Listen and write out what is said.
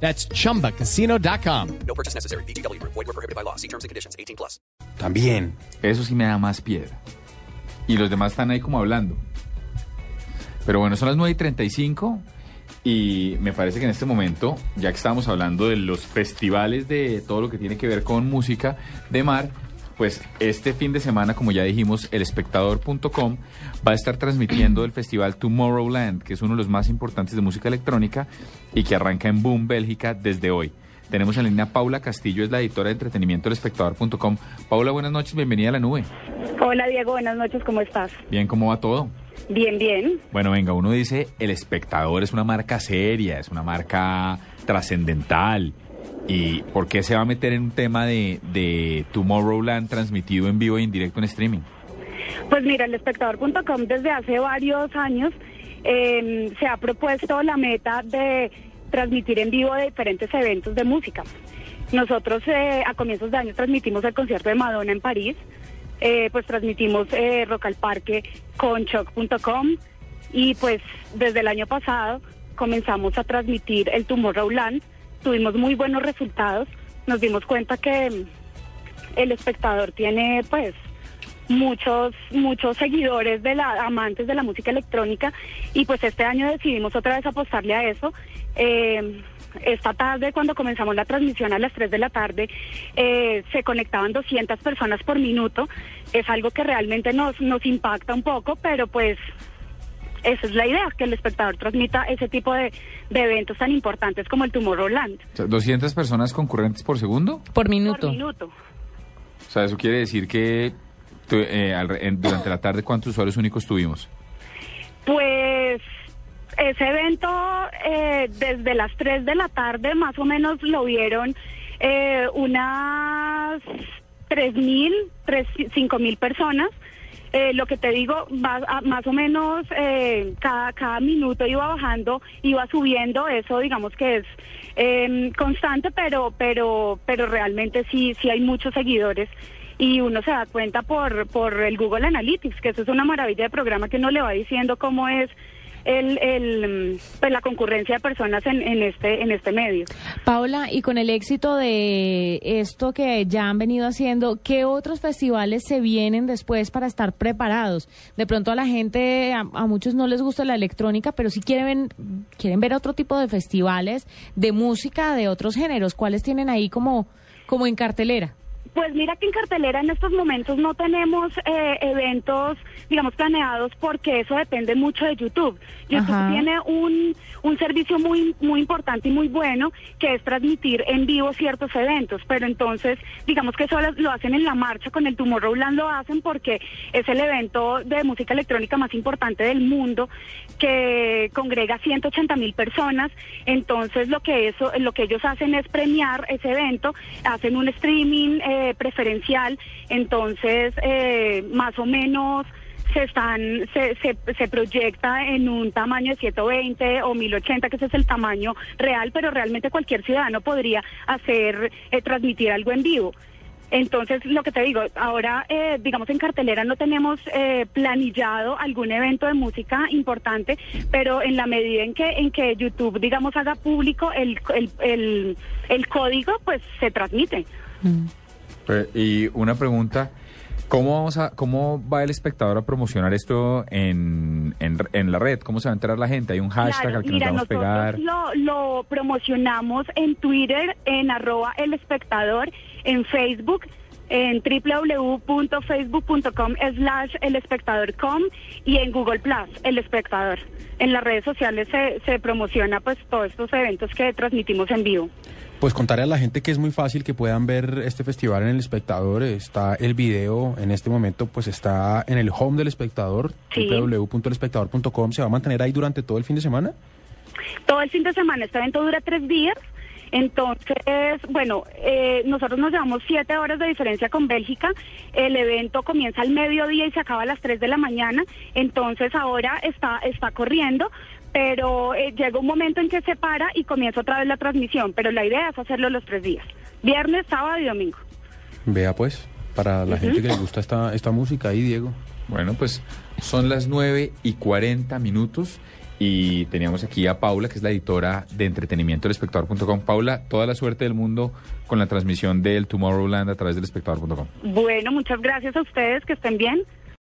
That's chumbacasino.com. No purchase necessary. BGW. Void were prohibited by law. See terms and conditions. 18 plus. También. Eso sí me da más piedra. Y los demás están ahí como hablando. Pero bueno, son las 9 y 35 y me parece que en este momento, ya que estamos hablando de los festivales de todo lo que tiene que ver con música de mar, pues este fin de semana, como ya dijimos, elespectador.com va a estar transmitiendo el festival Tomorrowland, que es uno de los más importantes de música electrónica y que arranca en Boom, Bélgica, desde hoy. Tenemos en línea Paula Castillo, es la editora de entretenimiento elespectador.com. Paula, buenas noches, bienvenida a la nube. Hola Diego, buenas noches, ¿cómo estás? Bien, ¿cómo va todo? Bien, bien. Bueno, venga, uno dice, el espectador es una marca seria, es una marca trascendental. ¿Y por qué se va a meter en un tema de, de Tomorrowland transmitido en vivo e indirecto en streaming? Pues mira, el espectador.com desde hace varios años eh, se ha propuesto la meta de transmitir en vivo de diferentes eventos de música. Nosotros eh, a comienzos de año transmitimos el concierto de Madonna en París, eh, pues transmitimos eh, Rock al Parque con Choc.com y pues desde el año pasado comenzamos a transmitir el Tomorrowland, tuvimos muy buenos resultados, nos dimos cuenta que el espectador tiene pues muchos muchos seguidores de la amantes de la música electrónica y pues este año decidimos otra vez apostarle a eso. Eh, esta tarde cuando comenzamos la transmisión a las 3 de la tarde eh, se conectaban 200 personas por minuto. Es algo que realmente nos nos impacta un poco pero pues esa es la idea, que el espectador transmita ese tipo de, de eventos tan importantes como el Tomorrowland. O sea, 200 personas concurrentes por segundo. Por minuto. Por minuto. O sea, eso quiere decir que tu- eh, al- en- durante la tarde, ¿cuántos usuarios únicos tuvimos? Pues ese evento eh, desde las 3 de la tarde más o menos lo vieron eh, unas 3.000, 5.000 personas. Eh, lo que te digo, a- más o menos eh, cada, cada minuto iba bajando, iba subiendo, eso digamos que es eh, constante, pero, pero, pero realmente sí, sí hay muchos seguidores y uno se da cuenta por, por el Google Analytics, que eso es una maravilla de programa que uno le va diciendo cómo es el, el, pues, la concurrencia de personas en, en, este, en este medio. Paula, y con el éxito de esto que ya han venido haciendo, ¿qué otros festivales se vienen después para estar preparados? De pronto a la gente, a, a muchos no les gusta la electrónica, pero sí quieren, quieren ver otro tipo de festivales de música de otros géneros. ¿Cuáles tienen ahí como, como en cartelera? Pues mira que en cartelera en estos momentos no tenemos eh, eventos, digamos, planeados porque eso depende mucho de YouTube. YouTube Ajá. tiene un, un servicio muy, muy importante y muy bueno que es transmitir en vivo ciertos eventos, pero entonces, digamos que eso lo, lo hacen en la marcha, con el Tomorrowland lo hacen porque es el evento de música electrónica más importante del mundo que congrega 180 mil personas. Entonces lo que eso, lo que ellos hacen es premiar ese evento, hacen un streaming eh, preferencial, entonces eh, más o menos se están se, se, se proyecta en un tamaño de 120 o 1080 que ese es el tamaño real pero realmente cualquier ciudadano podría hacer eh, transmitir algo en vivo entonces, lo que te digo, ahora, eh, digamos, en cartelera no tenemos eh, planillado algún evento de música importante, pero en la medida en que, en que YouTube, digamos, haga público el, el, el, código, pues se transmite. Eh, Y una pregunta, ¿cómo, vamos a, ¿cómo va el espectador a promocionar esto en, en, en la red? ¿Cómo se va a enterar la gente? ¿Hay un hashtag Claro, al que mira, nos vamos a pegar? lo, lo promocionamos en Twitter, en arroba el espectador, en Facebook, en www.facebook.com slash el espectador.com y en Google Plus, el espectador. En las redes sociales se, se promociona pues todos estos eventos que transmitimos en vivo. Pues contarle a la gente que es muy fácil que puedan ver este festival en el espectador. Está el video en este momento, pues está en el home del espectador, Sí. www.elespectador.com. ¿Se va a mantener ahí durante todo el fin de semana? Todo el fin de semana, este evento dura tres días Entonces, bueno, eh, nosotros nos llevamos siete horas de diferencia con Bélgica. El evento comienza al mediodía y se acaba a las 3 de la mañana. Entonces ahora está, está corriendo, pero eh, llega un momento en que se para y comienza otra vez la transmisión. Pero la idea es hacerlo los tres días, viernes, sábado y domingo. Vea pues, para la gente que le gusta esta, esta música ahí, Diego. Bueno, pues son las 9 y 40 minutos y teníamos aquí a Paula, que es la editora de entretenimiento del espectador.com. Paula, toda la suerte del mundo con la transmisión del Tomorrowland a través del espectador.com. Bueno, muchas gracias a ustedes, que estén bien.